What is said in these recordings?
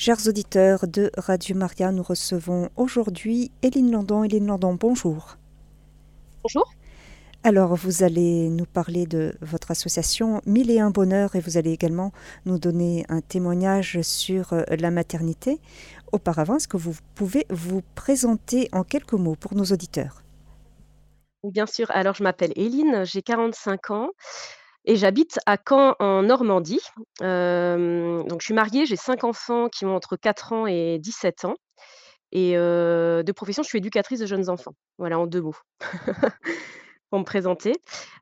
Chers auditeurs de Radio Maria, nous recevons aujourd'hui Éline Landon. Éline Landon, bonjour. Bonjour. Alors, vous allez nous parler de votre association Mille et un bonheur et vous allez également nous donner un témoignage sur euh, la maternité. Auparavant, est-ce que vous pouvez vous présenter en quelques mots pour nos auditeurs? Bien sûr. Alors, je m'appelle Éline, j'ai 45 ans et j'habite à Caen, en Normandie. donc je suis mariée, j'ai cinq enfants qui ont entre 4 ans et 17 ans et de profession, je suis éducatrice de jeunes enfants. Voilà, en deux mots, pour me présenter.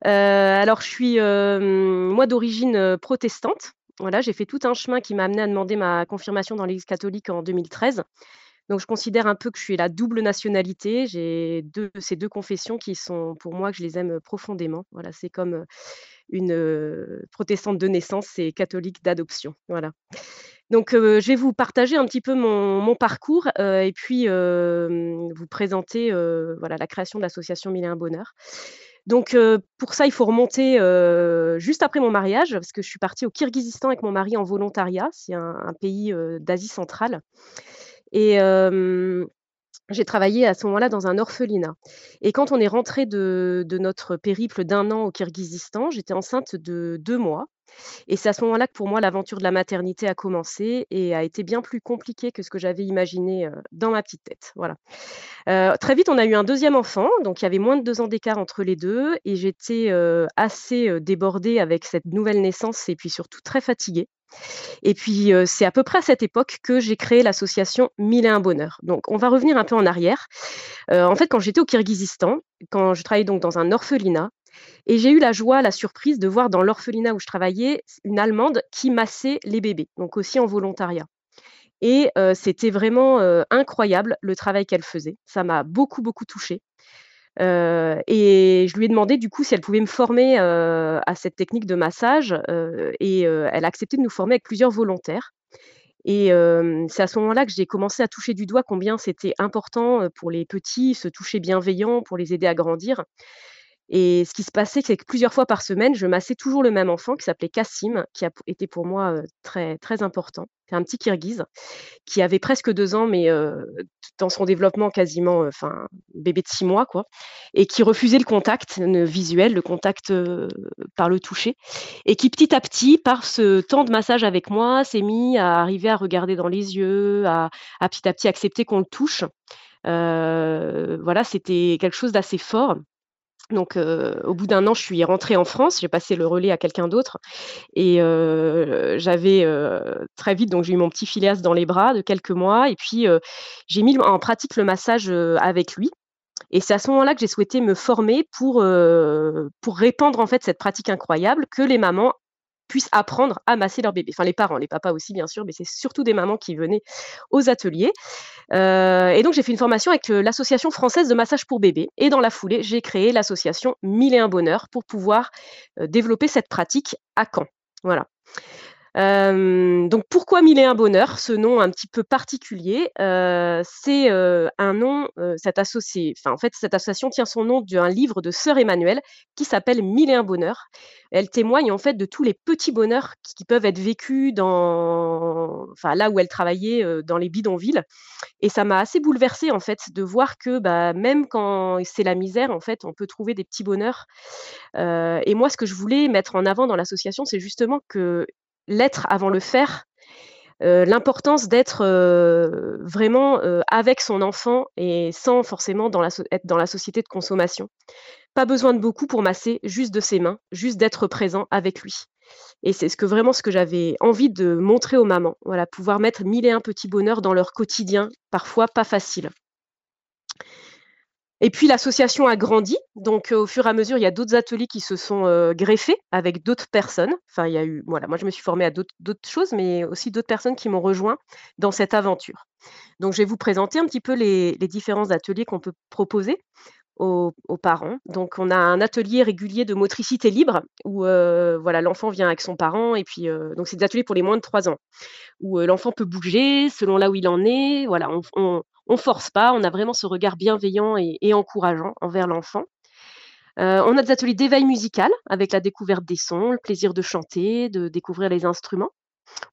alors je suis, moi d'origine, protestante. Voilà, j'ai fait tout un chemin qui m'a amené à demander ma confirmation dans l'Église catholique en 2013. Donc je considère un peu que je suis la double nationalité. J'ai ces deux confessions qui sont pour moi que je les aime, profondément. Voilà, c'est comme, une protestante de naissance et catholique d'adoption. Voilà. Donc, je vais vous partager un petit peu mon, parcours et puis vous présenter voilà, la création de l'association Mille et un Bonheur. Donc, pour ça, il faut remonter juste après mon mariage, parce que je suis partie au Kirghizistan avec mon mari en volontariat. C'est un, pays d'Asie centrale. Et j'ai travaillé à ce moment-là dans un orphelinat et quand on est rentré de de notre périple d'un an au Kirghizistan, j'étais enceinte de deux mois et c'est à ce moment-là que pour moi l'aventure de la maternité a commencé et a été bien plus compliquée que ce que j'avais imaginé, dans ma petite tête, voilà. très vite, on a eu un deuxième enfant, donc il y avait moins de deux ans d'écart entre les deux et j'étais, assez, débordée avec cette nouvelle naissance et puis surtout très fatiguée. Et puis, c'est à peu près à cette époque que j'ai créé l'association Mille et un bonheur. Donc, on va revenir un peu en arrière. en fait, quand j'étais au Kirghizistan, quand je travaillais donc dans un orphelinat, et j'ai eu la joie, la surprise de voir dans l'orphelinat où je travaillais une Allemande qui massait les bébés, donc aussi en volontariat. Et c'était vraiment incroyable le travail qu'elle faisait. Ça m'a beaucoup, beaucoup touchée et je lui ai demandé du coup si elle pouvait me former, à cette technique de massage, et elle a accepté de nous former avec plusieurs volontaires. Et c'est à ce moment-là que j'ai commencé à toucher du doigt combien c'était important, pour les petits, se toucher bienveillant pour les aider à grandir et ce qui se passait, c'est que plusieurs fois par semaine, je massais toujours le même enfant qui s'appelait Kassim, qui a été pour moi très, très important. C'est un petit Kirghiz qui avait presque deux ans, mais dans son développement quasiment, enfin, bébé de six mois, quoi, et qui refusait le contact visuel, le contact par le toucher, et qui petit à petit, par ce temps de massage avec moi, s'est mis à arriver à regarder dans les yeux, à, à petit à petit accepter qu'on le touche. voilà, c'était quelque chose d'assez fort. Donc, au bout d'un an, je suis rentrée en France. J'ai passé le relais à quelqu'un d'autre et j'avais, très vite donc j'ai eu mon petit Phileas dans les bras de quelques mois et puis, j'ai mis en pratique le massage, avec lui et c'est à ce moment-là que j'ai souhaité me former pour, pour répandre, en fait, cette pratique incroyable que les mamans puissent apprendre à masser leur bébé. Enfin, les parents, les papas aussi, bien sûr, mais c'est surtout des mamans qui venaient aux ateliers. Euh, et donc, j'ai fait une formation avec euh, l'Association française de massage pour bébés. Et dans la foulée, j'ai créé l'association Mille et un bonheur pour pouvoir euh, développer cette pratique à Caen. Voilà donc pourquoi Mille et un bonheur Ce nom un petit peu particulier, c'est un nom, cette associé enfin en fait cette association tient son nom d'un livre de sœur Emmanuel qui s'appelle Mille et un bonheur. Elle témoigne en fait de tous les petits bonheurs qui peuvent être vécus dans enfin là où elle travaillait, dans les bidonvilles et ça m'a assez bouleversée en fait de voir que, bah, même quand c'est la misère en fait, on peut trouver des petits bonheurs. et moi ce que je voulais mettre en avant dans l'association, c'est justement que l'être avant le faire, l'importance d'être vraiment avec son enfant et sans forcément être dans la société de consommation. Pas besoin de beaucoup pour masser, juste de ses mains, juste d'être présent avec lui. Et c'est vraiment ce que j'avais envie de montrer aux mamans. Voilà, pouvoir mettre mille et un petits bonheurs dans leur quotidien, parfois pas facile. Et puis l'association a grandi, donc au fur et à mesure, il y a d'autres ateliers qui se sont, greffés avec d'autres personnes. Enfin, il y a eu voilà, moi je me suis formée à d'autres choses, mais aussi d'autres personnes qui m'ont rejoint dans cette aventure. Donc je vais vous présenter un petit peu les différents ateliers qu'on peut proposer aux parents. Donc on a un atelier régulier de motricité libre où, voilà, l'enfant vient avec son parent et puis, donc c'est des ateliers pour les moins de 3 ans, où, l'enfant peut bouger selon là où il en est. Voilà, on on force pas, on a vraiment ce regard bienveillant et, encourageant envers l'enfant. Euh, on a des ateliers d'éveil musical avec la découverte des sons, le plaisir de chanter, de découvrir les instruments.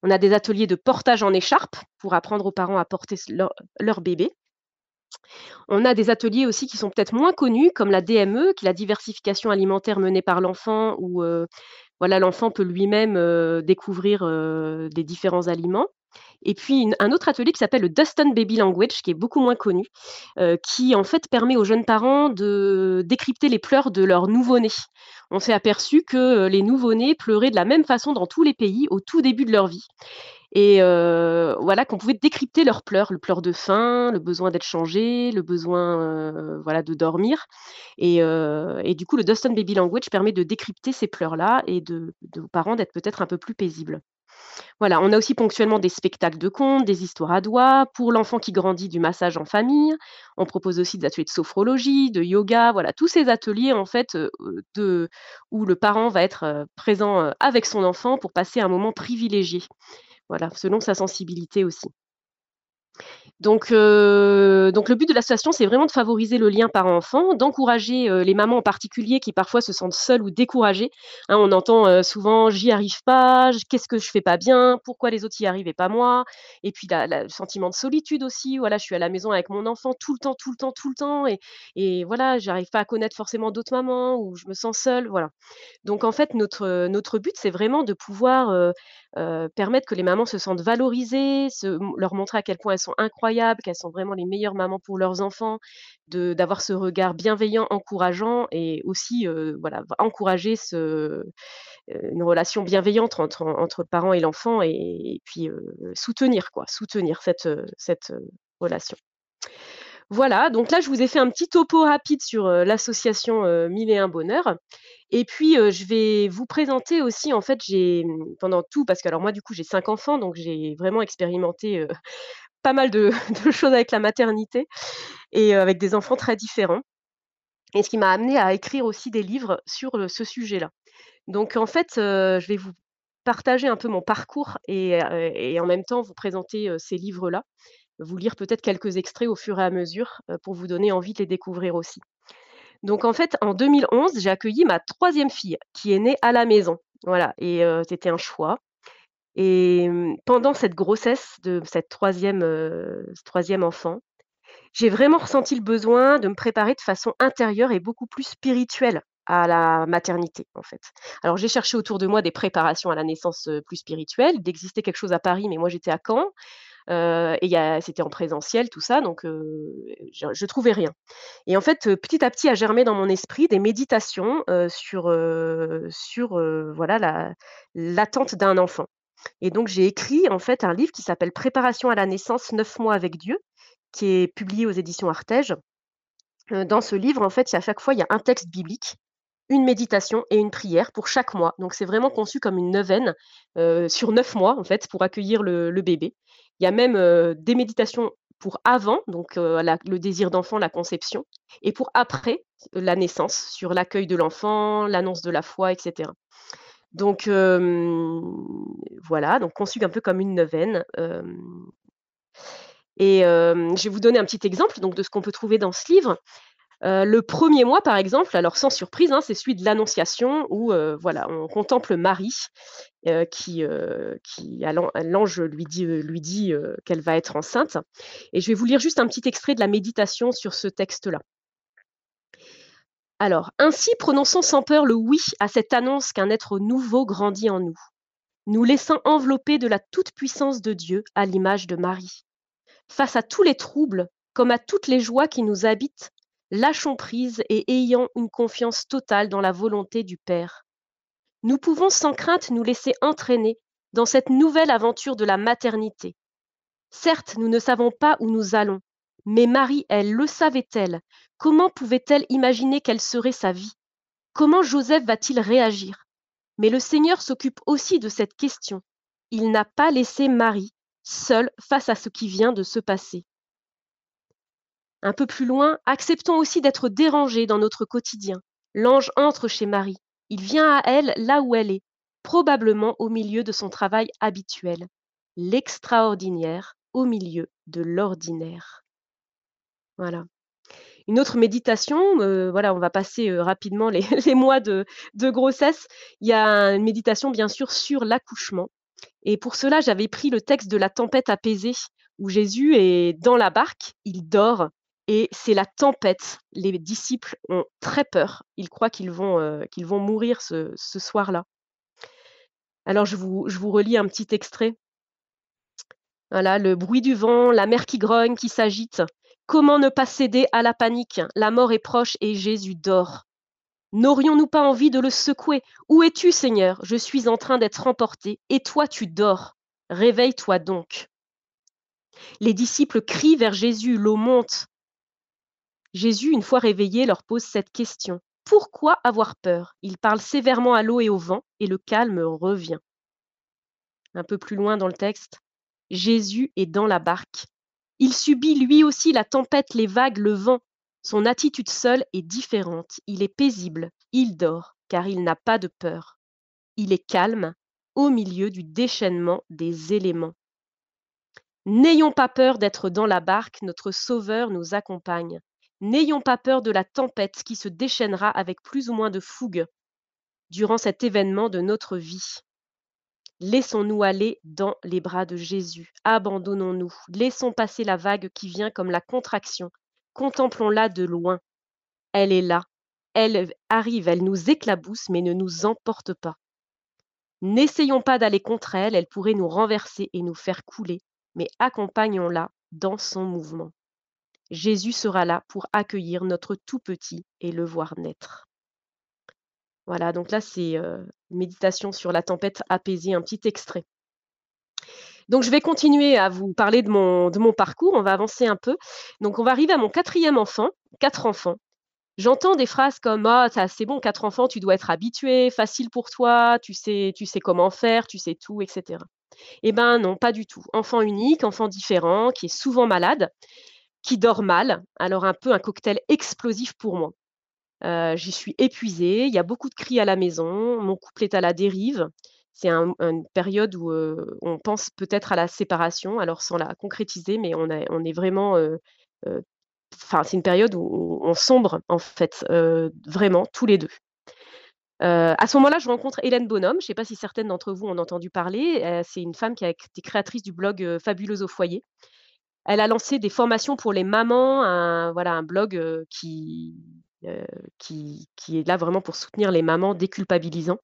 On a des ateliers de portage en écharpe pour apprendre aux parents à porter leur, bébé. On a des ateliers aussi qui sont peut-être moins connus, comme la DME, qui est la diversification alimentaire menée par l'enfant, où euh, voilà, l'enfant peut lui-même euh, découvrir des différents aliments. Et puis un autre atelier qui s'appelle le Dustin Baby Language, qui est beaucoup moins connu, qui en fait permet aux jeunes parents de décrypter les pleurs de leurs nouveau-nés. On s'est aperçu que les nouveau-nés pleuraient de la même façon dans tous les pays au tout début de leur vie. Et voilà qu'on pouvait décrypter leurs pleurs, le pleur de faim, le besoin d'être changé, le besoin voilà de dormir. Et, du coup, le Dustin Baby Language permet de décrypter ces pleurs-là et de, de aux parents d'être peut-être un peu plus paisibles. Voilà, on a aussi ponctuellement des spectacles de contes, des histoires à doigts. Pour l'enfant qui grandit, du massage en famille. On propose aussi des ateliers de sophrologie, de yoga, voilà, tous ces ateliers en fait de, où le parent va être présent avec son enfant pour passer un moment privilégié. Voilà, selon sa sensibilité aussi. Donc, euh, donc le but de l'association, c'est vraiment de favoriser le lien parent-enfant, d'encourager euh, les mamans en particulier qui parfois se sentent seules ou découragées. Hein, on entend euh, souvent j'y arrive pas, qu'est-ce que je fais pas bien, pourquoi les autres y arrivent et pas moi? Et puis le sentiment de solitude aussi. Voilà, je suis à la maison avec mon enfant tout le temps, tout le temps, tout le temps, et, voilà, j'arrive pas à connaître forcément d'autres mamans ou je me sens seule. Voilà. Donc en fait, notre notre but, c'est vraiment de pouvoir permettre que les mamans se sentent valorisées, leur montrer à quel point elles sont incroyables, qu'elles sont vraiment les meilleures mamans pour leurs enfants, d'avoir ce regard bienveillant, encourageant et aussi voilà, encourager ce, une relation bienveillante entre, entre le parent et l'enfant et, puis soutenir, quoi, soutenir cette, cette relation. Voilà, donc là, je vous ai fait un petit topo rapide sur l'association Mille et un bonheur. Et puis, je vais vous présenter aussi, en fait, j'ai mmh, pendant tout, parce que alors moi, du coup, j'ai cinq enfants, donc j'ai vraiment expérimenté pas mal de, choses avec la maternité et avec des enfants très différents. Et ce qui m'a amené à écrire aussi des livres sur ce sujet-là. Donc, en fait, je vais vous partager un peu mon parcours et, et en même temps vous présenter ces livres-là vous lire peut-être quelques extraits au fur et à mesure pour vous donner envie de les découvrir aussi. Donc en fait, en 2011, j'ai accueilli ma troisième fille qui est née à la maison. Voilà, et c'était un choix. Et mmh, pendant cette grossesse de cette troisième, troisième enfant, j'ai vraiment ressenti le besoin de me préparer de façon intérieure et beaucoup plus spirituelle à la maternité, en fait. Alors j'ai cherché autour de moi des préparations à la naissance plus spirituelle. d'exister quelque chose à Paris, mais moi j'étais à Caen et c'était en présentiel, tout ça, donc je, ne trouvais rien. Et en fait, petit à petit, a germé dans mon esprit des méditations sur, sur voilà l'attente d'un enfant. Et donc j'ai écrit en fait un livre qui s'appelle Préparation à la naissance, neuf mois avec Dieu, qui est publié aux éditions Artege. Dans ce livre, en fait, à chaque fois, il y a un texte biblique une méditation et une prière pour chaque mois. Donc c'est vraiment conçu comme une neuvaine sur neuf mois en fait pour accueillir le, bébé. Il y a même des méditations pour avant, donc le désir d'enfant, la conception, et pour après la naissance, sur l'accueil de l'enfant, l'annonce de la foi, etc. Donc voilà, donc conçu un peu comme une neuvaine. et je vais vous donner un petit exemple donc, de ce qu'on peut trouver dans ce livre le premier mois, par exemple, alors sans surprise, hein, c'est celui de l'Annonciation où voilà, on contemple Marie qui, qui l'ange lui lui dit qu'elle va être enceinte. Et je vais vous lire juste un petit extrait de la méditation sur ce texte-là. Ainsi prononçons sans peur le oui à cette annonce qu'un être nouveau grandit en nous, nous laissant envelopper de la toute-puissance de Dieu à l'image de Marie. Face à tous les troubles, comme à toutes les joies qui nous habitent, lâchons prise et ayant une confiance totale dans la volonté du Père. Nous pouvons sans crainte nous laisser entraîner dans cette nouvelle aventure de la maternité. Certes, nous ne savons pas où nous allons, mais Marie, elle, le savait-elle? Comment pouvait-elle imaginer quelle serait sa vie? Comment Joseph va-t-il réagir? Mais le Seigneur s'occupe aussi de cette question. Il n'a pas laissé Marie seule face à ce qui vient de se passer. Un peu plus loin, acceptons aussi d'être dérangés dans notre quotidien. L'ange entre chez Marie. Il vient à elle là où elle est, probablement au milieu de son travail habituel. L'extraordinaire au milieu de l'ordinaire. Voilà. Une autre méditation, euh, voilà, on va passer euh, rapidement les, mois de, grossesse. Il y a une méditation bien sûr sur l'accouchement. Et pour cela, j'avais pris le texte de la tempête apaisée, où Jésus est dans la barque, il dort, et c'est la tempête. Les disciples ont très peur. Ils croient qu'ils vont, euh, mourir ce, ce soir-là. Alors je vous, je vous relis un petit extrait. Voilà, le bruit du vent, la mer qui grogne, qui s'agite. Comment ne pas céder à la panique? La mort est proche et Jésus dort. N'aurions-nous pas envie de le secouer? Où es-tu, Seigneur? Je suis en train d'être emporté, et toi tu dors. Réveille-toi donc. Les disciples crient vers Jésus, l'eau monte. Jésus, une fois réveillé, leur pose cette question. Pourquoi avoir peur? Il parle sévèrement à l'eau et au vent, et le calme revient. Un peu plus loin dans le texte, Jésus est dans la barque. Il subit lui aussi la tempête, les vagues, le vent. Son attitude seule est différente. Il est paisible, il dort, car il n'a pas de peur. Il est calme au milieu du déchaînement des éléments. N'ayons pas peur d'être dans la barque, notre Sauveur nous accompagne. N'ayons pas peur de la tempête qui se déchaînera avec plus ou moins de fougue durant cet événement de notre vie. Laissons-nous aller dans les bras de Jésus. Abandonnons-nous. Laissons passer la vague qui vient comme la contraction Contemplons-la de loin. Elle est là. Elle arrive, elle nous éclabousse, mais ne nous emporte pas. N'essayons pas d'aller contre elle, elle pourrait nous renverser et nous faire couler, mais accompagnons-la dans son mouvement. Jésus sera là pour accueillir notre tout petit et le voir naître. Voilà, donc là c'est euh, méditation sur la tempête apaisée, un petit extrait. Donc, je vais continuer à vous parler de mon, parcours. On va avancer un peu. Donc, on va arriver à mon quatrième enfant, quatre enfants. J'entends des phrases comme Ah, c'est bon, quatre enfants, tu dois être habitué, facile pour toi, tu sais, tu sais comment faire, tu sais tout, etc. Eh bien, non, pas du tout. Enfant unique, enfant différent, qui est souvent malade, qui dort mal. Alors, un peu un cocktail explosif pour moi. Euh, j'y suis épuisée, il y a beaucoup de cris à la maison, mon couple est à la dérive c'est une période où on pense peut-être à la séparation, alors sans la concrétiser, mais on, est vraiment. C'est une période où on sombre, en fait, vraiment, tous les deux. à ce moment-là, je rencontre Hélène Bonhomme. Je ne sais pas si certaines d'entre vous ont entendu parler. c'est une femme qui a été créatrice du blog Fabuleuse au foyer. Elle a lancé des formations pour les mamans, un, voilà, un blog qui, qui, qui, est là vraiment pour soutenir les mamans déculpabilisant.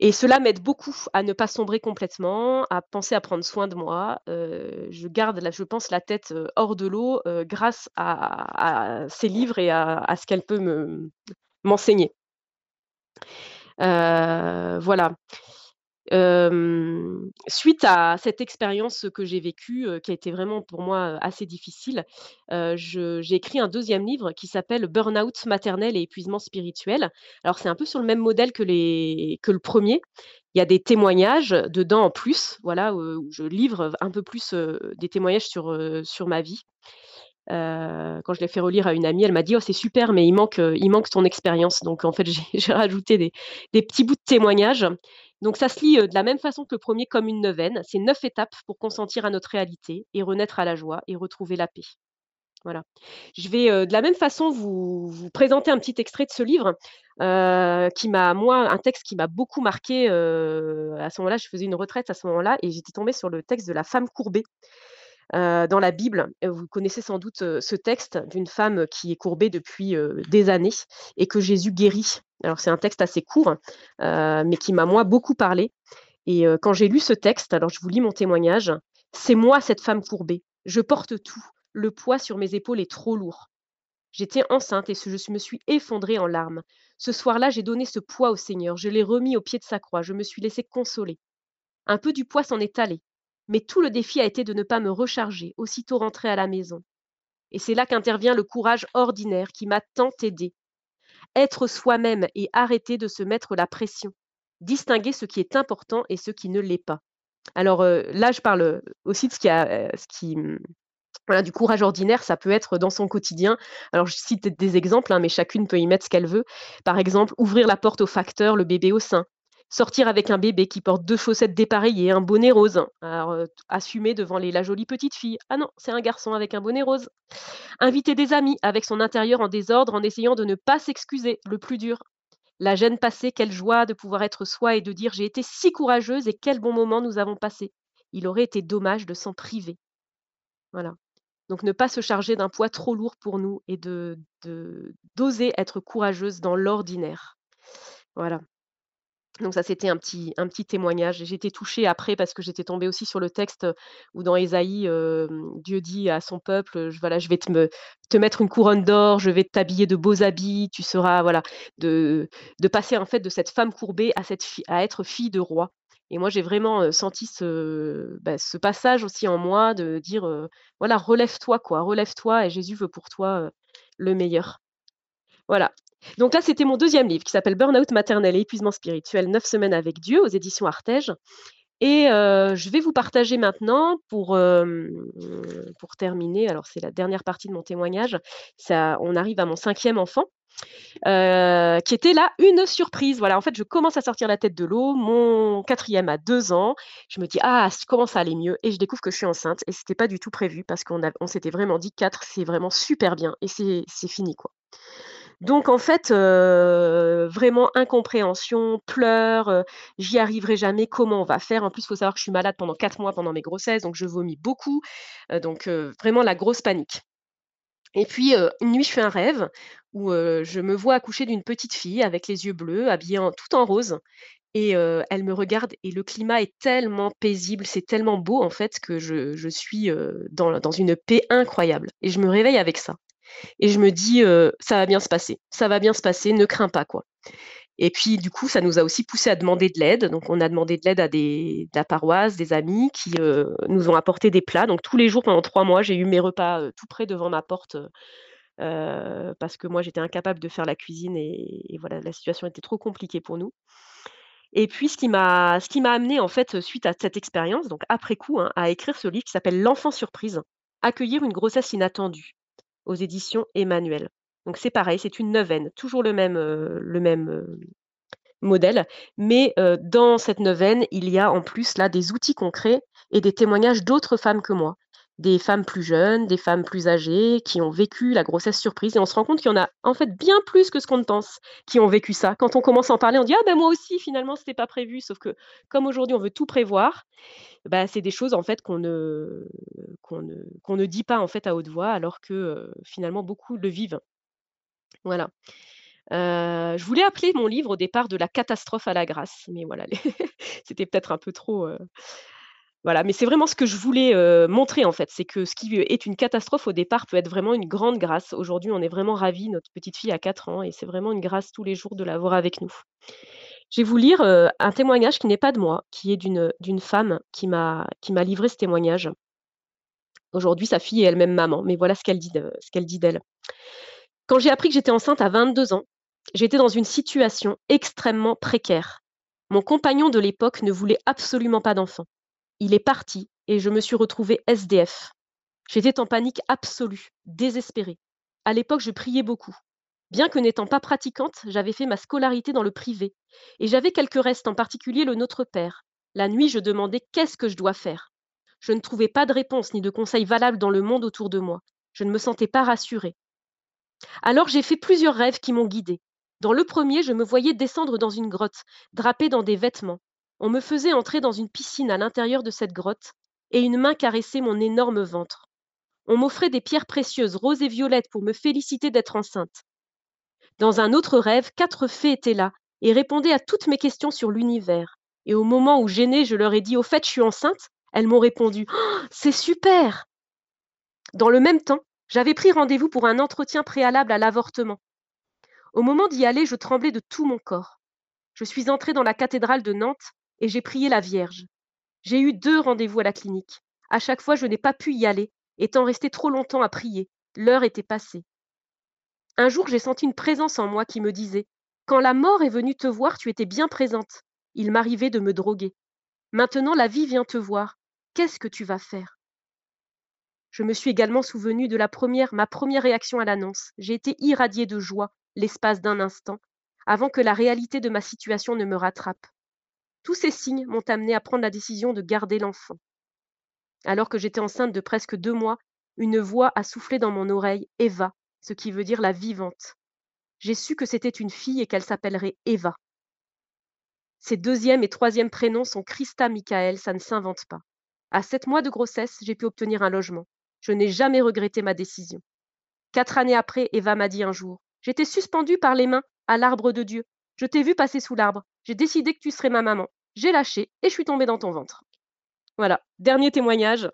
Et cela m'aide beaucoup à ne pas sombrer complètement, à penser à prendre soin de moi. je garde, je pense, la tête hors de l'eau grâce à, ces livres et à, ce qu'elle peut m'enseigner. voilà suite à cette expérience que j'ai vécue, qui a été vraiment pour moi assez difficile, j'ai écrit un deuxième livre qui s'appelle Burnout maternel et épuisement spirituel. Alors c'est un peu sur le même modèle que, le premier. Il y a des témoignages dedans en plus, voilà, où je livre un peu plus des témoignages sur, ma vie. quand je l'ai fait relire à une amie, elle m'a dit oh c'est super, mais il manque, ton expérience. Donc en fait j'ai rajouté des, petits bouts de témoignages donc ça se lit de la même façon que le premier, comme une neuvaine. C'est neuf étapes pour consentir à notre réalité et renaître à la joie et retrouver la paix. Voilà. Je vais de la même façon vous, présenter un petit extrait de ce livre qui m'a, moi, un texte qui m'a beaucoup marqué. à ce moment-là, je faisais une retraite à ce moment-là et j'étais tombée sur le texte de la femme courbée. Dans la Bible. Vous connaissez sans doute ce texte d'une femme qui est courbée depuis des années et que Jésus guérit alors c'est un texte assez court, euh, mais qui m'a moi beaucoup parlé. Et euh, quand j'ai lu ce texte, alors je vous lis mon témoignage, c'est moi cette femme courbée. Je porte tout. Le poids sur mes épaules est trop lourd. J'étais enceinte et je me suis effondrée en larmes. Ce soir-là, j'ai donné ce poids au Seigneur. Je l'ai remis au pied de sa croix. Je me suis laissée consoler. Un peu du poids s'en est allé. Mais tout le défi a été de ne pas me recharger, aussitôt rentrée à la maison. Et c'est là qu'intervient le courage ordinaire qui m'a tant aidée être soi-même et arrêter de se mettre la pression. Distinguer ce qui est important et ce qui ne l'est pas. Alors là, je parle aussi de ce qui, a, ce qui voilà, du courage ordinaire, ça peut être dans son quotidien. Alors, je cite des exemples, hein, mais chacune peut y mettre ce qu'elle veut. Par exemple, ouvrir la porte au facteur, le bébé au sein, Sortir avec un bébé qui porte deux chaussettes dépareillées, un bonnet rose. Alors, assumer devant la jolie petite fille. Ah non, c'est un garçon avec un bonnet rose. Inviter des amis avec son intérieur en désordre en essayant de ne pas s'excuser, le plus dur. La gêne passée, quelle joie de pouvoir être soi et de dire: «J'ai été si courageuse et quel bon moment nous avons passé». Il aurait été dommage de s'en priver. Voilà. Donc ne pas se charger d'un poids trop lourd pour nous et de d'oser être courageuse dans l'ordinaire. Voilà. Donc ça, c'était un petit témoignage. J'ai été touchée après parce que j'étais tombée aussi sur le texte, où dans Ésaïe, Dieu dit à son peuple, je voilà: «Je vais te me te mettre une couronne d'or, je vais t'habiller de beaux habits, tu seras» voilà, de passer en fait de cette femme courbée à cette à être fille de roi. Et moi, j'ai vraiment, senti ce, bah, ce passage aussi en moi de dire, voilà: «Relève-toi quoi, relève-toi et Jésus veut pour toi, le meilleur». Voilà. Donc là, c'était mon deuxième livre qui s'appelle Burn-out maternel et épuisement spirituel, 9 semaines avec Dieu aux éditions Artege et heu, je vais vous partager maintenant pour, pour terminer, alors c'est la dernière partie de mon témoignage, ça on arrive à mon cinquième enfant, heu, qui était là une surprise. Voilà, en fait, je commence à sortir la tête de l'eau, mon quatrième a 2 ans, je me dis: «Ah, ça commence à aller mieux» et je découvre que je suis enceinte et c'était pas du tout prévu parce qu'on s'était vraiment dit: «4, c'est vraiment super bien» et c'est fini, quoi. Donc en fait, vraiment incompréhension, pleurs, j'y arriverai jamais, comment on va faire? En plus, il faut savoir que je suis malade pendant 4 mois pendant mes grossesses, donc je vomis beaucoup, donc vraiment la grosse panique. Et puis, une nuit, je fais un rêve où, je me vois accoucher d'une petite fille avec les yeux bleus, habillée tout en rose et elle me regarde et le climat est tellement paisible, c'est tellement beau en fait que je suis, dans une paix incroyable et je me réveille avec ça. Et je me dis, heu: «Ça va bien se passer, ça va bien se passer, ne crains pas, quoi». Et puis du coup, ça nous a aussi poussé à demander de l'aide. Donc on a demandé de l'aide à des de la paroisse, des amis qui, heu, nous ont apporté des plats. Donc tous les jours pendant 3 mois, j'ai eu mes repas, heu, tout près devant ma porte, parce que moi j'étais incapable de faire la cuisine et voilà, la situation était trop compliquée pour nous. Et puis ce qui m'a amenée en fait, suite à cette expérience, donc après coup, hein, à écrire ce livre qui s'appelle «L'enfant surprise: accueillir une grossesse inattendue» aux éditions Emmanuel. Donc c'est pareil, c'est une neuvaine, toujours le même, heu, le même, heu, modèle, mais heu, dans cette neuvaine, il y a en plus là des outils concrets et des témoignages d'autres femmes que moi. Des femmes plus jeunes, des femmes plus âgées, qui ont vécu la grossesse surprise et on se rend compte qu'il y en a en fait bien plus que ce qu'on pense, qui ont vécu ça. Quand on commence à en parler, on dit: «Ah ben moi aussi finalement c'était pas prévu», sauf que comme aujourd'hui on veut tout prévoir, bah, c'est des choses en fait qu'on ne qu'on ne qu'on ne dit pas en fait à haute voix alors que, heu, finalement beaucoup le vivent. Voilà. Heu, je voulais appeler mon livre au départ «De la catastrophe à la grâce», mais voilà, c'était peut-être un peu trop, heu, voilà, mais c'est vraiment ce que je voulais, montrer en fait, c'est que ce qui est une catastrophe au départ peut être vraiment une grande grâce. Aujourd'hui, on est vraiment ravis, notre petite fille a 4 ans et c'est vraiment une grâce tous les jours de l'avoir avec nous. Je vais vous lire, un témoignage qui n'est pas de moi, qui est d'une, femme qui m'a livré ce témoignage. Aujourd'hui, sa fille est elle-même maman, mais voilà ce qu'elle dit de ce qu'elle dit d'elle. Quand j'ai appris que j'étais enceinte à 22 ans, j'étais dans une situation extrêmement précaire. Mon compagnon de l'époque ne voulait absolument pas d'enfant. Il est parti et je me suis retrouvée SDF. J'étais en panique absolue, désespérée. À l'époque, je priais beaucoup. Bien que n'étant pas pratiquante, j'avais fait ma scolarité dans le privé et j'avais quelques restes, en particulier le Notre Père. La nuit, je demandais qu'est-ce que je dois faire? Je ne trouvais pas de réponse ni de conseils valables dans le monde autour de moi. Je ne me sentais pas rassurée. Alors j'ai fait plusieurs rêves qui m'ont guidée. Dans le premier, je me voyais descendre dans une grotte, drapée dans des vêtements. On me faisait entrer dans une piscine à l'intérieur de cette grotte et une main caressait mon énorme ventre. On m'offrait des pierres précieuses, roses et violettes, pour me féliciter d'être enceinte. Dans un autre rêve, quatre fées étaient là et répondaient à toutes mes questions sur l'univers. Et au moment où gênée, je leur ai dit Au fait, je suis enceinte, elles m'ont répondu «Oh, C'est super Dans le même temps, j'avais pris rendez-vous pour un entretien préalable à l'avortement. Au moment d'y aller, je tremblais de tout mon corps. Je suis entrée dans la cathédrale de Nantes et j'ai prié la Vierge. J'ai eu deux rendez-vous à la clinique. À chaque fois, je n'ai pas pu y aller, étant restée trop longtemps à prier. L'heure était passée. Un jour, j'ai senti une présence en moi qui me disait Quand la mort est venue te voir, tu étais bien présente. Il m'arrivait de me droguer. Maintenant, la vie vient te voir. Qu'est-ce que tu vas faire? Je me suis également souvenue de la première, ma première réaction à l'annonce. J'ai été irradiée de joie l'espace d'un instant, avant que la réalité de ma situation ne me rattrape. Tous ces signes m'ont amené à prendre la décision de garder l'enfant. Alors que j'étais enceinte de presque deux mois, une voix a soufflé dans mon oreille Eva, ce qui veut dire la vivante. j'ai su que c'était une fille et qu'elle s'appellerait Eva. Ses deuxième et troisième prénoms sont Christa Michael, ça ne s'invente pas. À sept mois de grossesse, j'ai pu obtenir un logement. Je n'ai jamais regretté ma décision. Quatre années après, Eva m'a dit un jour J'étais suspendue par les mains à l'arbre de Dieu. Je t'ai vu passer sous l'arbre. J'ai décidé que tu serais ma maman. J'ai lâché et je suis tombée dans ton ventre. Voilà, dernier témoignage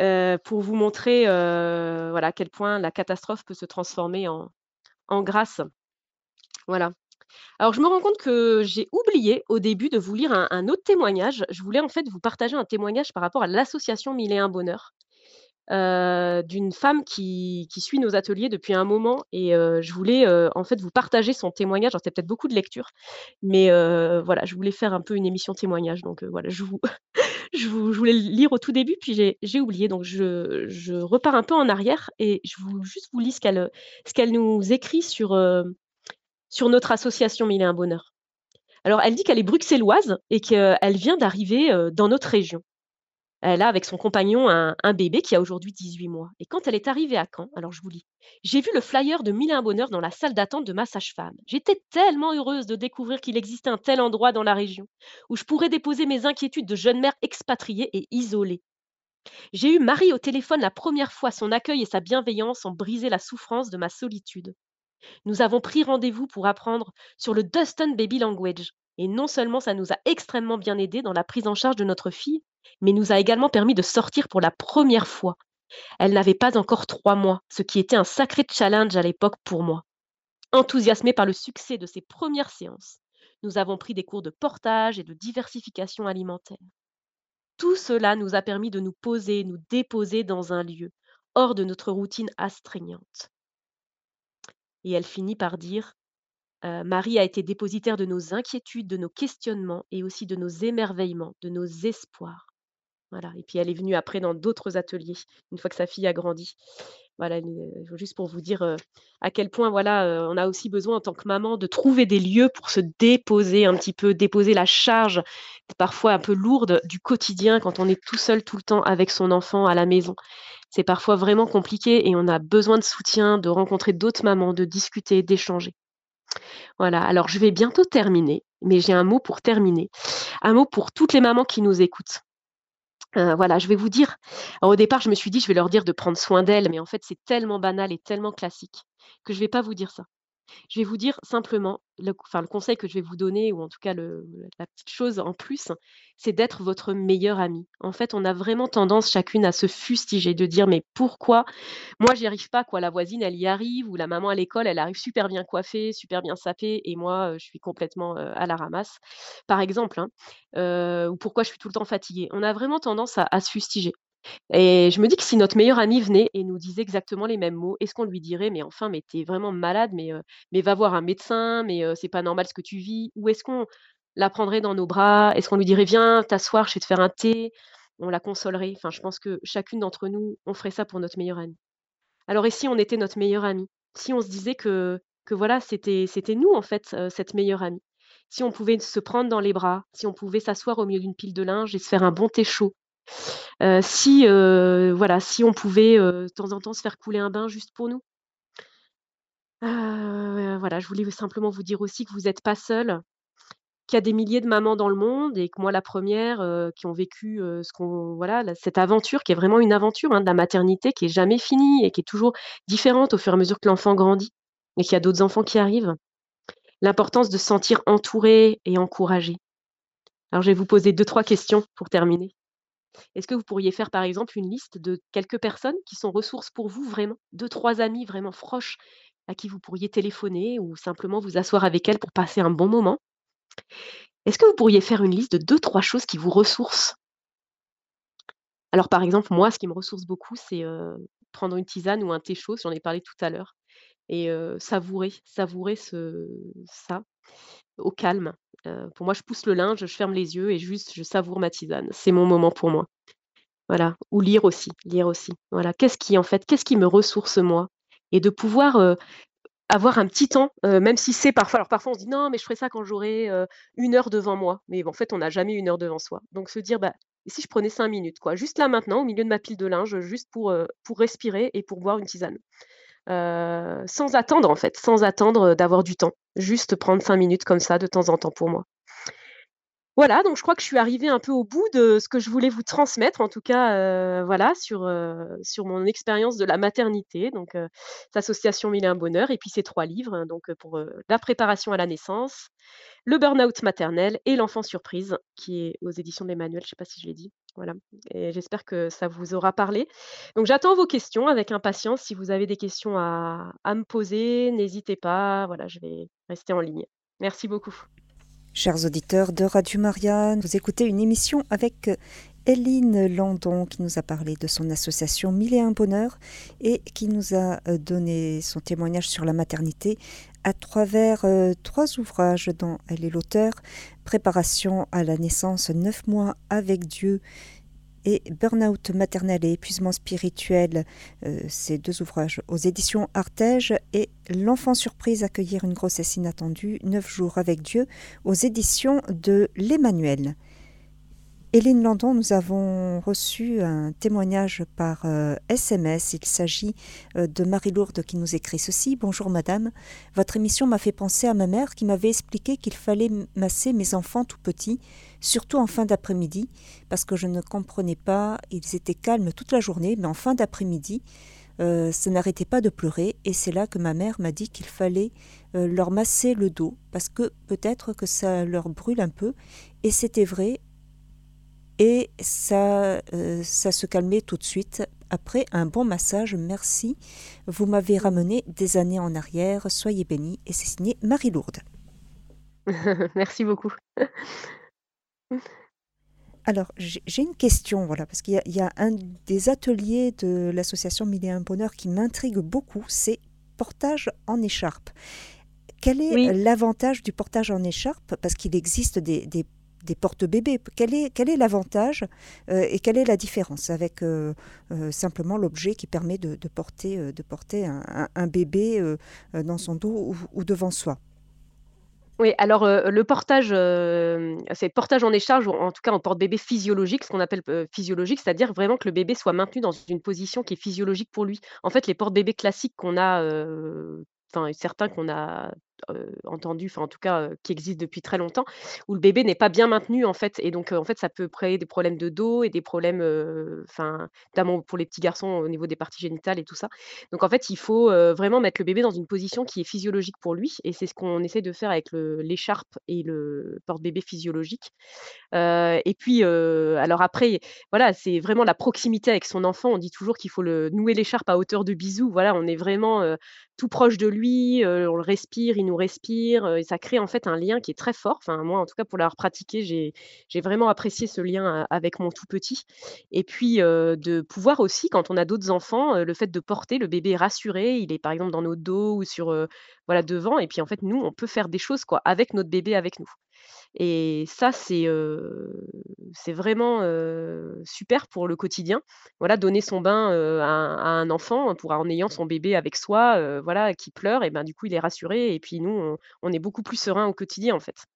euh, pour vous montrer euh, voilà, à quel point la catastrophe peut se transformer en, grâce. Voilà. Alors, je me rends compte que j'ai oublié au début de vous lire un, autre témoignage. Je voulais en fait vous partager un témoignage par rapport à l'association Mille et un Bonheur euh, d'une femme qui, suit nos ateliers depuis un moment et euh, je voulais euh, en fait vous partager son témoignage. Alors, c'est peut-être beaucoup de lecture, mais voilà, je voulais faire un peu une émission témoignage. Donc voilà, je vous, je, voulais le lire au tout début, puis j'ai oublié. Donc je, repars un peu en arrière et je vous juste vous lis ce qu'elle ce qu'elle nous écrit sur sur notre association Mille et un Bonheur. Alors, elle dit qu'elle est bruxelloise et qu'elle vient d'arriver dans notre région. Elle a avec son compagnon un, bébé qui a aujourd'hui 18 mois. Et quand elle est arrivée à Caen, alors je vous lis, j'ai vu le flyer de Mille Bonheur dans la salle d'attente de ma sage-femme. J'étais tellement heureuse de découvrir qu'il existait un tel endroit dans la région où je pourrais déposer mes inquiétudes de jeune mère expatriée et isolée. J'ai eu Marie au téléphone la première fois. Son accueil et sa bienveillance ont brisé la souffrance de ma solitude. Nous avons pris rendez-vous pour apprendre sur le Dustin Baby Language. Et non seulement ça nous a extrêmement bien aidé dans la prise en charge de notre fille, mais nous a également permis de sortir pour la première fois. Elle n'avait pas encore trois mois, ce qui était un sacré challenge à l'époque pour moi. Enthousiasmée par le succès de ces premières séances, nous avons pris des cours de portage et de diversification alimentaire. Tout cela nous a permis de nous poser, nous déposer dans un lieu, hors de notre routine astreignante. Et elle finit par dire Marie a été dépositaire de nos inquiétudes, de nos questionnements et aussi de nos émerveillements, de nos espoirs. Voilà. Et puis elle est venue après dans d'autres ateliers, une fois que sa fille a grandi. Voilà, juste pour vous dire à quel point voilà, on a aussi besoin en tant que maman de trouver des lieux pour se déposer un petit peu, déposer la charge parfois un peu lourde du quotidien quand on est tout seul tout le temps avec son enfant à la maison c'est parfois vraiment compliqué et on a besoin de soutien, de rencontrer d'autres mamans, de discuter, d'échanger. Voilà, alors je vais bientôt terminer, mais j'ai un mot pour terminer. Un mot pour toutes les mamans qui nous écoutent. Euh, voilà, je vais vous dire. au départ, je me suis dit, je vais leur dire de prendre soin d'elles, mais en fait, c'est tellement banal et tellement classique que je ne vais pas vous dire ça. Je vais vous dire simplement, le, le conseil que je vais vous donner, ou en tout cas la petite chose en plus, c'est d'être votre meilleur ami. En fait, on a vraiment tendance chacune à se fustiger, de dire mais pourquoi? Moi j'y arrive pas quoi La voisine elle y arrive, ou la maman à l'école elle arrive super bien coiffée, super bien sapée, et moi je suis complètement à la ramasse, par exemple. Hein. ou pourquoi je suis tout le temps fatiguée? On a vraiment tendance à se fustiger. Et je me dis que si notre meilleur ami venait et nous disait exactement les mêmes mots, est-ce qu'on lui dirait: «Mais enfin, mais tu vraiment malade, mais, va voir un médecin, mais, c'est pas normal ce que tu vis?» ou est-ce qu'on la prendrait dans nos bras? Est-ce qu'on lui dirait: «Viens t'asseoir, je vais te faire un thé?» on la consolerait? Enfin, je pense que chacune d'entre nous, on ferait ça pour notre meilleur ami. Alors et si on était notre meilleur ami? Si on se disait que voilà, c'était c'était nous en fait, cette meilleure amie? Si on pouvait se prendre dans les bras, si on pouvait s'asseoir au milieu d'une pile de linge et se faire un bon thé chaud? Si, voilà, si on pouvait, de temps en temps se faire couler un bain juste pour nous. voilà, je voulais simplement vous dire aussi que vous n'êtes pas seul, qu'il y a des milliers de mamans dans le monde et que moi la première, qui ont vécu, ce qu'on voilà, cette aventure qui est vraiment une aventure, hein, de la maternité qui est jamais finie et qui est toujours différente au fur et à mesure que l'enfant grandit et qu'il y a d'autres enfants qui arrivent. L'importance de se sentir entouré et encouragé. Alors je vais vous poser deux trois questions pour terminer. Est-ce que vous pourriez faire, par exemple, une liste de quelques personnes qui sont ressources pour vous vraiment? deux trois amis vraiment proches à qui vous pourriez téléphoner ou simplement vous asseoir avec elles pour passer un bon moment? Est-ce que vous pourriez faire une liste de deux trois choses qui vous ressourcent? Alors, par exemple, moi, ce qui me ressource beaucoup, c'est, prendre une tisane ou un thé chaud, j'en ai parlé tout à l'heure et savourer savourer ça au calme. Pour moi, je pousse le linge, je ferme les yeux et juste je savoure ma tisane. C'est mon moment pour moi. Voilà, ou lire aussi, lire aussi. Voilà, qu'est-ce qui en fait, qu'est-ce qui me ressource moi? Et de pouvoir, avoir un petit temps, même si c'est parfois alors parfois on se dit: «Non, mais je ferai ça quand j'aurai, une heure devant moi». Mais en fait, on n'a jamais une heure devant soi. Donc se dire: «Bah, et si je prenais cinq minutes quoi? Juste là maintenant, au milieu de ma pile de linge, juste pour respirer et pour boire une tisane». Sans attendre en fait, sans attendre, d'avoir du temps. Juste prendre 5 minutes comme ça de temps en temps pour moi. Voilà, donc je crois que je suis arrivée un peu au bout de ce que je voulais vous transmettre, en tout cas, heu, voilà, sur, heu, sur mon expérience de la maternité, donc heu, l'association Mille et un bonheur et puis ces 3 livres, hein, donc heu, pour, la préparation à la naissance, le burn-out maternel et l'enfant surprise, qui est aux éditions de l'Emmanuel, je ne sais pas si je l'ai dit. Voilà et j'espère que ça vous aura parlé. Donc j'attends vos questions avec impatience. Si vous avez des questions à à me poser, n'hésitez pas, voilà, je vais rester en ligne. Merci beaucoup. Chers auditeurs de Radio Maria, vous écoutez une émission avec Eline Landon qui nous a parlé de son association Mille et un bonheur et qui nous a euh, donné son témoignage sur la maternité à travers euh, trois ouvrages dont elle est l'auteur Préparation à la naissance, neuf mois avec Dieu et Burnout maternel et épuisement spirituel, euh, ces deux ouvrages aux éditions Artege, et L'enfant surprise, accueillir une grossesse inattendue, neuf jours avec Dieu, aux éditions de l'Emmanuel. Hélène Landon, nous avons reçu un témoignage par SMS. Euh, Il s'agit euh, de Marie-Lourde qui nous écrit ceci. Bonjour madame, votre émission m'a fait penser à ma mère qui m'avait expliqué qu'il fallait masser mes enfants tout petits, surtout en fin d'après-midi, parce que je ne comprenais pas, ils étaient calmes toute la journée, mais en fin d'après-midi, euh, ça n'arrêtait pas de pleurer et c'est là que ma mère m'a dit qu'il fallait leur masser le dos parce que peut-être que ça leur brûle un peu et c'était vrai et ça, euh, ça se calmait tout de suite. Après un bon massage, merci. Vous m'avez ramené des années en arrière. Soyez bénis. Et c'est signé Marie-Lourde. merci beaucoup. Alors, j'ai une question, voilà, parce qu'il y, a un des ateliers de l'association Mille et un Bonheur qui m'intrigue beaucoup, c'est portage en écharpe. Quel est l'avantage du portage en écharpe? Parce qu'il existe des, des des porte-bébés. Quel est, quel est l'avantage euh, et quelle est la différence avec euh, euh, simplement l'objet qui permet de, porter, de porter un, bébé dans son dos ou, devant soi? Oui, alors le portage, c'est portage en écharge, ou en tout cas en porte-bébé physiologique, ce qu'on appelle physiologique, c'est-à-dire vraiment que le bébé soit maintenu dans une position qui est physiologique pour lui. En fait, les porte-bébés classiques qu'on a, enfin certains qu'on a entendu, enfin en tout cas qui existe depuis très longtemps, où le bébé n'est pas bien maintenu en fait, et donc en fait ça peut créer des problèmes de dos et des problèmes, enfin notamment pour les petits garçons au niveau des parties génitales et tout ça. Donc en fait il faut vraiment mettre le bébé dans une position qui est physiologique pour lui, et c'est ce qu'on essaie de faire avec l'écharpe et le porte-bébé physiologique. et puis alors après voilà c'est vraiment la proximité avec son enfant. On dit toujours qu'il faut nouer l'écharpe à hauteur de bisou. Voilà on est vraiment tout proche de lui, on le respire, il respire, et ça crée en fait un lien qui est très fort. Enfin, moi, en tout cas, pour l'avoir pratiqué, j'ai vraiment apprécié ce lien avec mon tout petit. Et puis, de pouvoir aussi, quand on a d'autres enfants, le fait de porter, le bébé rassuré, il est par exemple dans notre dos ou sur, voilà, devant. Et puis, en fait, nous, on peut faire des choses quoi, avec notre bébé avec nous. Et ça, c'est vraiment super pour le quotidien. Voilà, donner son bain à, un enfant pour en ayant son bébé avec soi, voilà, qui pleure, et ben du coup, il est rassuré. Et puis nous, on, est beaucoup plus serein au quotidien, en fait.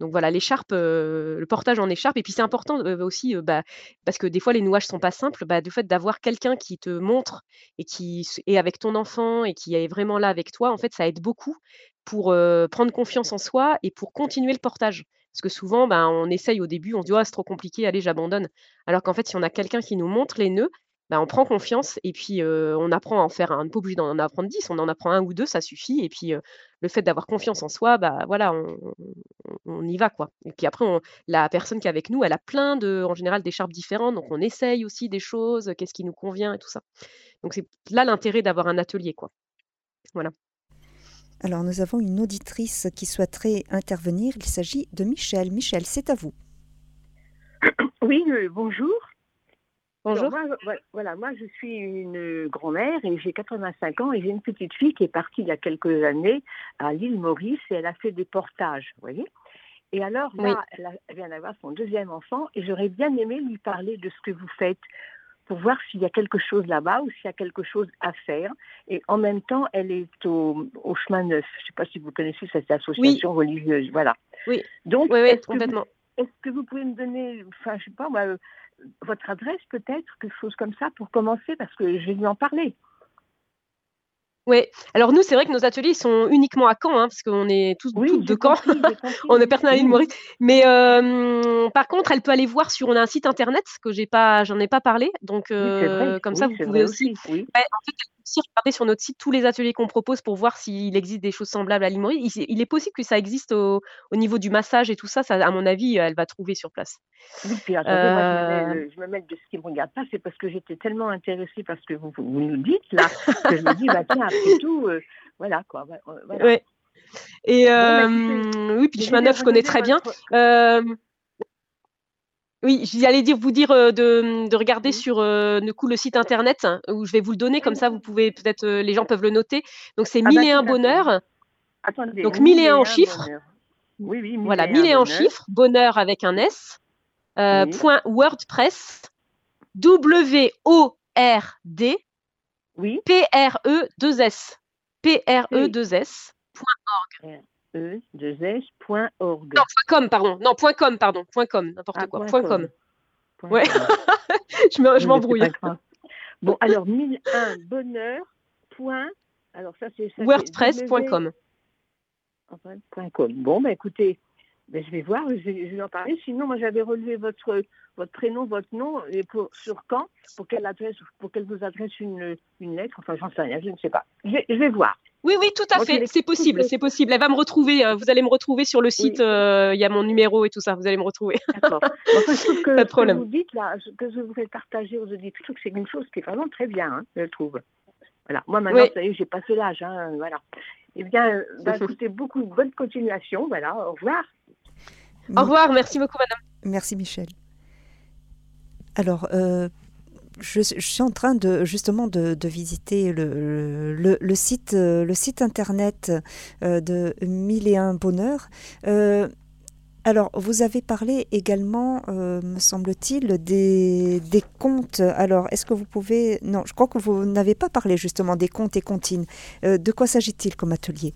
Donc voilà, l'écharpe, le portage en écharpe. Et puis c'est important aussi, bah, parce que des fois les nouages sont pas simples, bah, du fait d'avoir quelqu'un qui te montre et qui est avec ton enfant et qui est vraiment là avec toi, en fait, ça aide beaucoup pour prendre confiance en soi et pour continuer le portage. Parce que souvent, ben, on essaye au début, on se dit: «Oh, c'est trop compliqué, allez, j'abandonne». Alors qu'en fait, si on a quelqu'un qui nous montre les nœuds, ben, on prend confiance et puis on apprend à en faire un. On n'est pas obligé d'en apprendre 10, on en apprend un ou deux, ça suffit. Et puis le fait d'avoir confiance en soi, bah voilà, on, y va quoi. Et puis après, la personne qui est avec nous, elle a plein de, en général, d'écharpes différentes, donc on essaye aussi des choses, qu'est-ce qui nous convient et tout ça. Donc c'est là l'intérêt d'avoir un atelier quoi. Voilà. Alors nous avons une auditrice qui souhaiterait intervenir. Il s'agit de Michel. Michel, c'est à vous. Oui, euh, bonjour. Bonjour. voilà, moi je suis une grand-mère et j'ai 85 ans et j'ai une petite fille qui est partie il y a quelques années à l'île Maurice et elle a fait des portages, vous voyez. Et alors là, elle, elle vient d'avoir son deuxième enfant et j'aurais bien aimé lui parler de ce que vous faites pour voir s'il y a quelque chose là-bas ou s'il y a quelque chose à faire. Et en même temps, elle est au, chemin neuf. Je ne sais pas si vous connaissez cette association religieuse. Voilà. Oui. Donc, oui, est complètement. Est-ce que vous pouvez me donner, enfin, je sais pas, moi, votre adresse peut-être, quelque chose comme ça pour commencer, parce que je vais lui en parler. Ouais. Alors nous, c'est vrai que nos ateliers sont uniquement à Caen, hein, parce qu'on est tous Oui, toutes de Caen. compris, On est oui. personne à l'île Oui, oui. Maurice. Mais hem, par contre, elle peut aller voir sur on a un site internet que j'ai pas j'en ai pas parlé, donc Oui, heu, comme ça, Oui, vous pouvez aussi. Oui. en fait, aussi regarder sur notre site tous les ateliers qu'on propose pour voir s'il existe des choses semblables à Maurice. Il il est possible que ça existe au au niveau du massage et tout ça, ça à mon avis, elle va trouver sur place. Oui, puis attendez, moi je me mets, Heu le- je me mets de ce qui me regarde pas, c'est parce que j'étais tellement intéressée par ce que vous, vous nous dites là, que je me dis, bah tiens, après tout, euh, voilà quoi. va- euh, Voilà. ouais et Bon, bah oui, puis je vais Chemin Neuf, je connais très bien. votre. Oui, j'allais dire vous dire, heu, de, mmh, de regarder Oui. sur, du coup, le site internet hein, où je vais vous le donner, comme ça vous pouvez peut-être, heu, les gens peuvent le noter. Donc c'est Ah mille bah bonheur. Attendez, Donc mille mille et et un en un chiffres. bonheur. Oui, oui, mille Voilà, et mille un et un en bonheur. chiffres, bonheur avec un S, Oui. point WordPress, W-O-R-D, Oui. P-R-E-2-S, P P-R-E-2-S, point R E 2 S point org. non, point com, pardon. Non, point com, pardon, point com, n'importe Ah, quoi, point point com. com. Point Ouais, com. je m'embrouille. Bon, alors 1001 bonheur. Point. Alors ça c'est Wordpress.com. enfin, point com. Bon, bah écoutez, ben, je vais voir, je vais, je vais en parler. Sinon, moi j'avais relevé votre votre prénom, votre nom et pour sur quand, pour quelle adresse, pour qu'elle vous adresse une une lettre? Enfin, j'en sais rien, je ne sais pas. Je vais, je vais voir. Oui, oui, tout à fait, c'est possible, c'est possible. Elle va me retrouver, heu, vous allez me retrouver sur le site, heu, il y a mon numéro et tout ça, vous allez me retrouver. D'accord. Enfin, je trouve que Pas de ce que problème. vous dites là, ce que je voudrais partager aux auditeurs, je trouve que c'est une chose qui est vraiment très bien, hein, je trouve. Voilà. Moi maintenant, Oui. ça y est, j'ai passé l'âge, hein, voilà. Eh bien, bah, écoutez, beaucoup de bonne continuation, voilà. Au revoir. Au revoir, merci beaucoup madame. Merci Michel. Alors, euh, je, je suis en train de justement de, de visiter le, le, le site, euh, le site internet euh, de Mille et un bonheur. Euh, alors, vous avez parlé également, euh, me semble-t-il, des, des comptes. Alors, est-ce que vous pouvez... Non, je crois que vous n'avez pas parlé justement des comptes et comptines. Euh, de quoi s'agit-il comme atelier?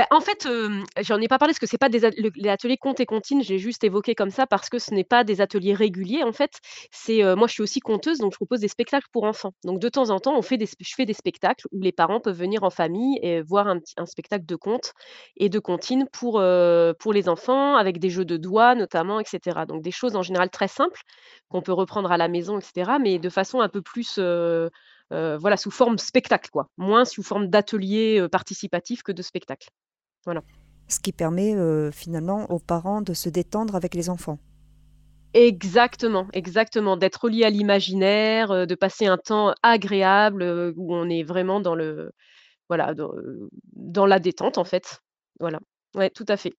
Bah, en fait, hem, j'en ai pas parlé parce que c'est pas des les ateliers comptes et comptines, j'ai juste évoqué comme ça parce que ce n'est pas des ateliers réguliers en fait. C'est, moi je suis aussi conteuse donc je propose des spectacles pour enfants. Donc de temps en temps, on fait des je fais des spectacles où les parents peuvent venir en famille et voir un spectacle de contes et de comptines pour, pour les enfants avec des jeux de doigts notamment et cetera. Donc des choses en général très simples qu'on peut reprendre à la maison et cetera, mais de façon un peu plus, voilà sous forme spectacle quoi, moins sous forme d'atelier, heu, participatif que de spectacle. Voilà. Ce qui permet euh, finalement aux parents de se détendre avec les enfants. Exactement, exactement, d'être relié à l'imaginaire, heu, de passer un temps agréable, heu, où on est vraiment dans le voilà, dans, la détente en fait. Voilà. Ouais, tout à fait.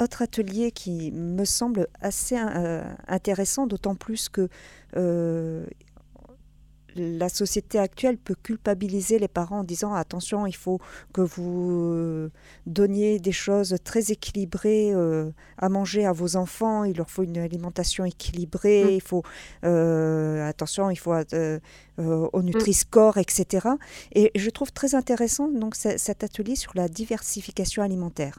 Autre atelier qui me semble assez euh, intéressant, d'autant plus que euh, la société actuelle peut culpabiliser les parents en disant attention, il faut que vous euh, donniez des choses très équilibrées euh, à manger à vos enfants, il leur faut une alimentation équilibrée, Mmh. il faut euh, attention, il faut euh, au Mmh. Nutri-Score, etc. Et je trouve très intéressant donc cet atelier sur la diversification alimentaire.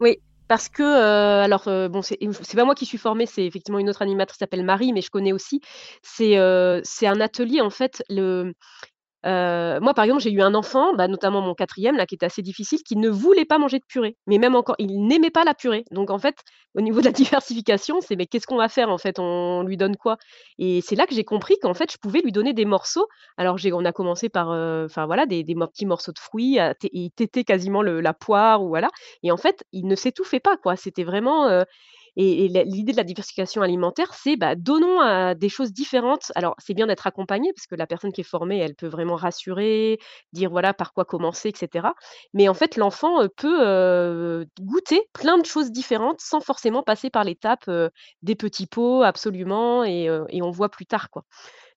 Oui, parce que, heu, alors, heu, bon, c'est pas moi qui suis formée, c'est effectivement une autre animatrice qui s'appelle Marie, mais je connais aussi. C'est, c'est un atelier en fait, le Heu, moi, par exemple, j'ai eu un enfant, bah, notamment mon quatrième là, qui était assez difficile, qui ne voulait pas manger de purée. Mais même encore il n'aimait pas la purée. Donc en fait, au niveau de la diversification, c'est: «Mais qu'est-ce qu'on va faire en fait? On lui donne quoi?» et c'est là que j'ai compris qu'en fait, je pouvais lui donner des morceaux. Alors on a commencé par, heu, enfin voilà, des petits morceaux de fruits, à il tétait quasiment la poire ou voilà et en fait, il ne s'étouffait pas quoi. C'était vraiment, heu et l'idée de la diversification alimentaire, c'est, bah, donnons, heu, des choses différentes. Alors, c'est bien d'être accompagné parce que la personne qui est formée, elle peut vraiment rassurer, dire voilà par quoi commencer et cetera. Mais en fait, l'enfant, heu, peut, heu, goûter plein de choses différentes sans forcément passer par l'étape, heu, des petits pots absolument et on voit plus tard, quoi.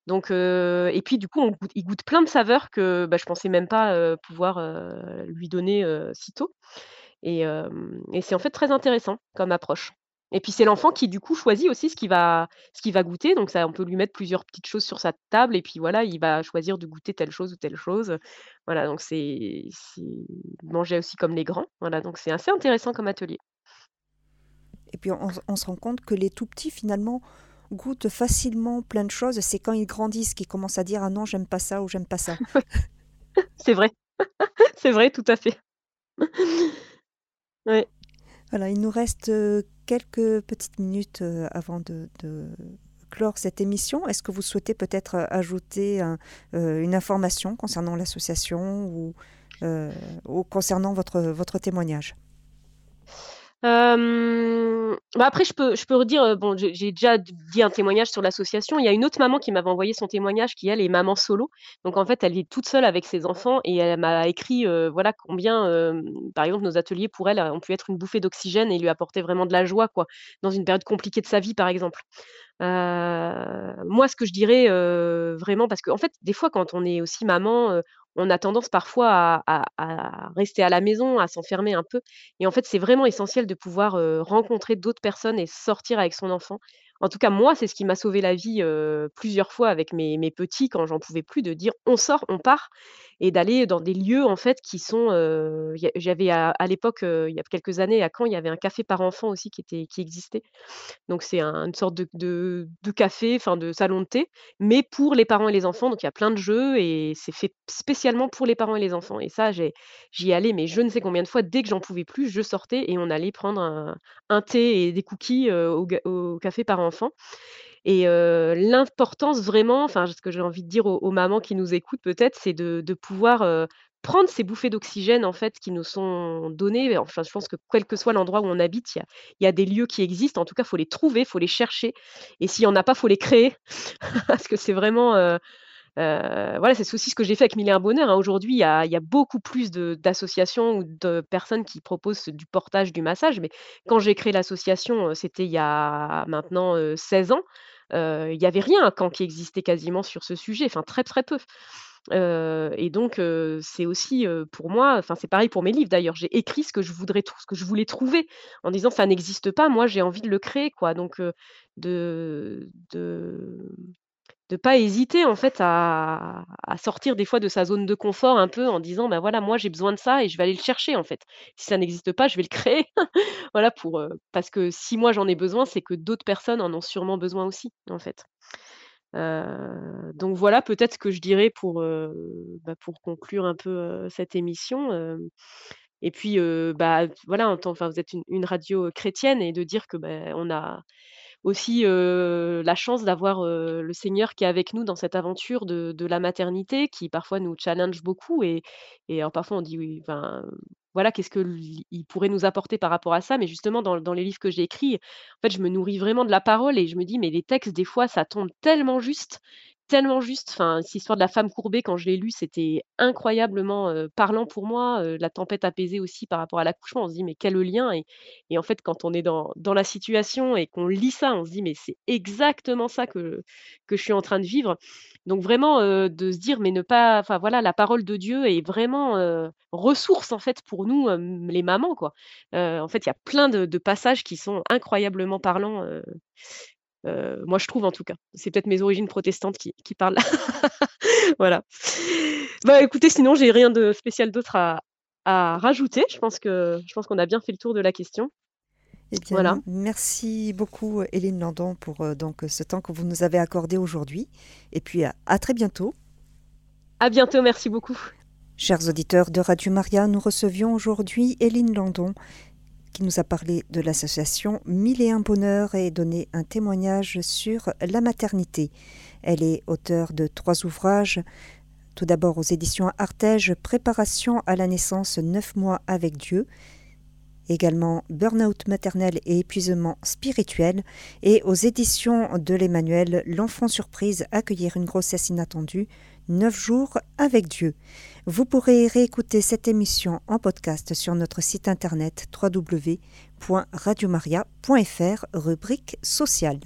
Donc et puis du coup, il goûte plein de saveurs que, bah, je pensais même pas, pouvoir, lui donner, si tôt et c'est en fait très intéressant comme approche. Et puis c'est l'enfant qui du coup choisit aussi ce qu'il va ce qu'il va goûter, donc ça on peut lui mettre plusieurs petites choses sur sa table et puis voilà, il va choisir de goûter telle chose ou telle chose. Voilà, donc c'est c'est manger aussi comme les grands. Voilà, donc c'est assez intéressant comme atelier. Et puis on, on se rend compte que les tout petits finalement goûtent facilement plein de choses, c'est quand ils grandissent qu'ils commencent à dire ah non j'aime pas ça ou j'aime pas ça. c'est vrai, c'est vrai, tout à fait. ouais. Voilà, il nous reste quelques petites minutes avant de, clore cette émission. Est-ce que vous souhaitez peut-être ajouter une information concernant l'association ou, ou concernant votre, votre témoignage? Bah, après je peux je peux redire, bon j'ai déjà dit un témoignage sur l'association. Il y a une autre maman qui m'avait envoyé son témoignage qui elle est maman solo. Donc en fait, elle vit toute seule avec ses enfants et elle m'a écrit, voilà combien, par exemple nos ateliers pour elle ont pu être une bouffée d'oxygène et lui apporter vraiment de la joie quoi, dans une période compliquée de sa vie par exemple. moi ce que je dirais, vraiment parce qu'en fait des fois quand on est aussi maman, on a tendance parfois à, rester à la maison, à s'enfermer un peu. Et en fait, c'est vraiment essentiel de pouvoir rencontrer d'autres personnes et sortir avec son enfant. En tout cas, moi, c'est ce qui m'a sauvé la vie plusieurs fois avec mes, petits quand j'en pouvais plus, de dire on sort, on part et d'aller dans des lieux en fait qui sont. J'avais à, l'époque, il y a quelques années, à Caen, il y avait un café par enfant aussi qui, était, qui existait. Donc c'est une sorte de, de, de café, enfin de salon de thé, mais pour les parents et les enfants. Donc il y a plein de jeux et c'est fait spécialement pour les parents et les enfants. Et ça, j'y allais, mais je ne sais combien de fois, dès que j'en pouvais plus, je sortais et on allait prendre un, thé et des cookies au, au café par enfant. Et l'importance vraiment, enfin, ce que j'ai envie de dire aux, mamans qui nous écoutent peut-être, c'est de, pouvoir prendre ces bouffées d'oxygène en fait qui nous sont données. Enfin, je pense que quel que soit l'endroit où on habite, il y a, des lieux qui existent. En tout cas, faut les trouver, faut les chercher. Et s'il n'y en a pas, faut les créer. Parce que c'est vraiment. Voilà, c'est aussi ce que j'ai fait avec Mille un Bonheur. Hein. Aujourd'hui, il y a, beaucoup plus d'associations ou de personnes qui proposent du portage, du massage. Mais quand j'ai créé l'association, c'était il y a maintenant 16 ans il n'y avait rien Caen qui existait quasiment sur ce sujet, enfin très, très peu. et donc c'est aussi, pour moi enfin c'est pareil pour mes livres d'ailleurs, j'ai écrit ce que je voudrais ce que je voulais trouver en disant: «Ça n'existe pas, moi j'ai envie de le créer» quoi, donc de de de pas hésiter en fait à sortir des fois de sa zone de confort un peu en disant: «Bah, voilà, moi j'ai besoin de ça et je vais aller le chercher en fait. Si ça n'existe pas, je vais le créer». Voilà pour, parce que si moi j'en ai besoin, c'est que d'autres personnes en ont sûrement besoin aussi, en fait. donc voilà peut-être ce que je dirais pour, bah, pour conclure un peu, cette émission, et puis, bah, voilà, en enfin vous êtes une radio, chrétienne et de dire que, bah, on a aussi la chance d'avoir le Seigneur qui est avec nous dans cette aventure de, la maternité, qui parfois nous challenge beaucoup. Et, et alors parfois on dit oui, voilà, qu'est-ce qu'il pourrait nous apporter par rapport à ça? Mais justement, dans, dans les livres que j'ai écrits, en fait, je me nourris vraiment de la parole et je me dis, mais les textes, des fois, ça tombe tellement juste tellement juste. Enfin, cette histoire de la femme courbée, quand je l'ai lu, c'était incroyablement parlant pour moi. la tempête apaisée aussi par rapport à l'accouchement. On se dit, mais quel lien et, en fait, quand on est dans, la situation et qu'on lit ça, on se dit, mais c'est exactement ça que, je suis en train de vivre. Donc vraiment, de se dire, mais ne pas, enfin voilà, la parole de Dieu est vraiment ressource en fait pour nous, les mamans quoi. en fait, il y a plein de passages qui sont incroyablement parlants moi, je trouve en tout cas. C'est peut-être mes origines protestantes qui, qui parlent. voilà. Bah, écoutez, sinon, j'ai rien de spécial d'autre à, à, rajouter. Je pense que je pense qu'on a bien fait le tour de la question. Eh bien, voilà. merci beaucoup, Hélène Landon, pour donc ce temps que vous nous avez accordé aujourd'hui. Et puis, à, à très bientôt. À bientôt, merci beaucoup. Chers auditeurs de Radio Maria, nous recevions aujourd'hui Hélène Landon, qui nous a parlé de l'association Mille et un bonheur et donné un témoignage sur la maternité. Elle est auteure de trois ouvrages. Tout d'abord aux éditions Artege, Préparation à la naissance, neuf mois avec Dieu. Également Burnout maternel et épuisement spirituel. Et aux éditions de l'Emmanuel, L'enfant surprise, accueillir une grossesse inattendue, neuf jours avec Dieu. Vous pourrez réécouter cette émission en podcast sur notre site internet www.radiomaria.fr, rubrique sociale.